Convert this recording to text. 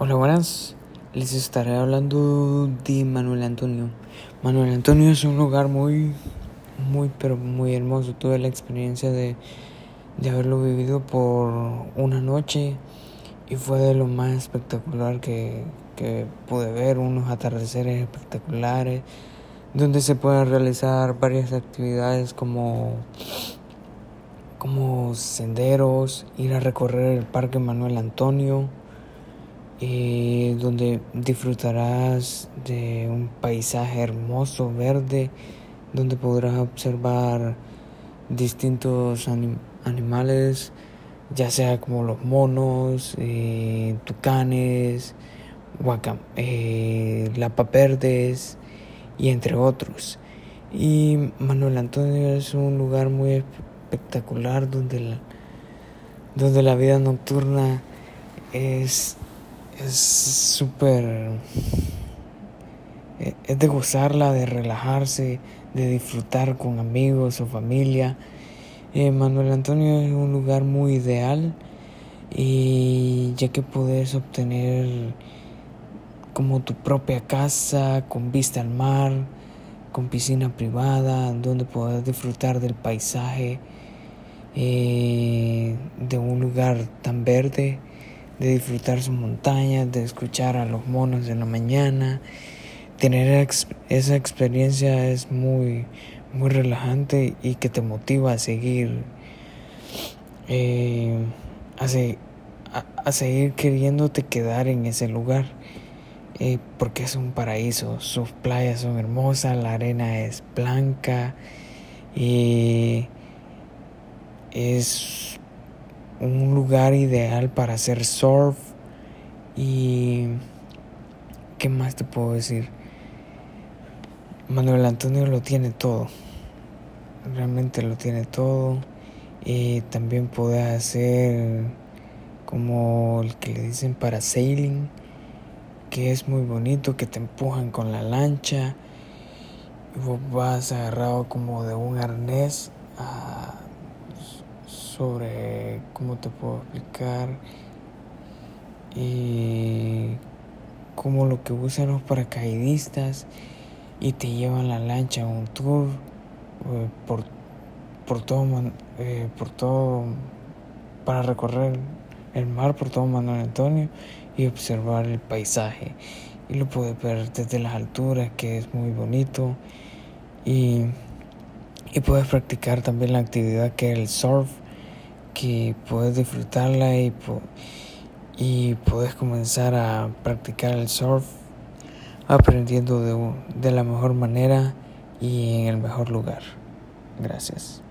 Hola, buenas. Les estaré hablando de Manuel Antonio. Manuel Antonio es un lugar muy, muy, pero muy hermoso. Tuve la experiencia de, de haberlo vivido por una noche y fue de lo más espectacular que, que pude ver. Unos atardeceres espectaculares donde se pueden realizar varias actividades como como senderos, ir a recorrer el Parque Manuel Antonio eh, donde disfrutarás de un paisaje hermoso, verde, donde podrás observar distintos animales, ya sea como los monos, eh, tucanes, eh, lapaperdes y entre otros. Y Manuel Antonio es un lugar muy espectacular donde donde la vida nocturna es es súper... Eh, es de gozarla, de relajarse, de disfrutar con amigos o familia. Eh, Manuel Antonio es un lugar muy ideal y ya que puedes obtener como tu propia casa con vista al mar, con piscina privada, donde puedes disfrutar del paisaje eh, de un lugar tan verde de disfrutar sus montañas, de escuchar a los monos en la mañana. Tener esa experiencia es muy, muy relajante y que te motiva a seguir, eh, a, seguir queriéndote quedar en ese lugar. Eh, porque es un paraíso, sus playas son hermosas, la arena es blanca y es un lugar ideal para hacer surf. Y qué más te puedo decir Manuel Antonio lo tiene todo. Realmente lo tiene todo. Y también puede hacer como el que le dicen para sailing que es muy bonito que te empujan con la lancha. Y vos vas agarrado como de un arnés a sobre cómo te puedo explicar y como lo que usan los paracaidistas y te llevan la lancha a un tour eh, por, por todo eh, por todo para recorrer el mar por todo Manuel Antonio y observar el paisaje. Y lo puedes ver desde las alturas que es muy bonito. Y, y puedes practicar también la actividad que es el surf que puedes disfrutarla y, y puedes comenzar a practicar el surf aprendiendo de, de la mejor manera y en el mejor lugar. Gracias.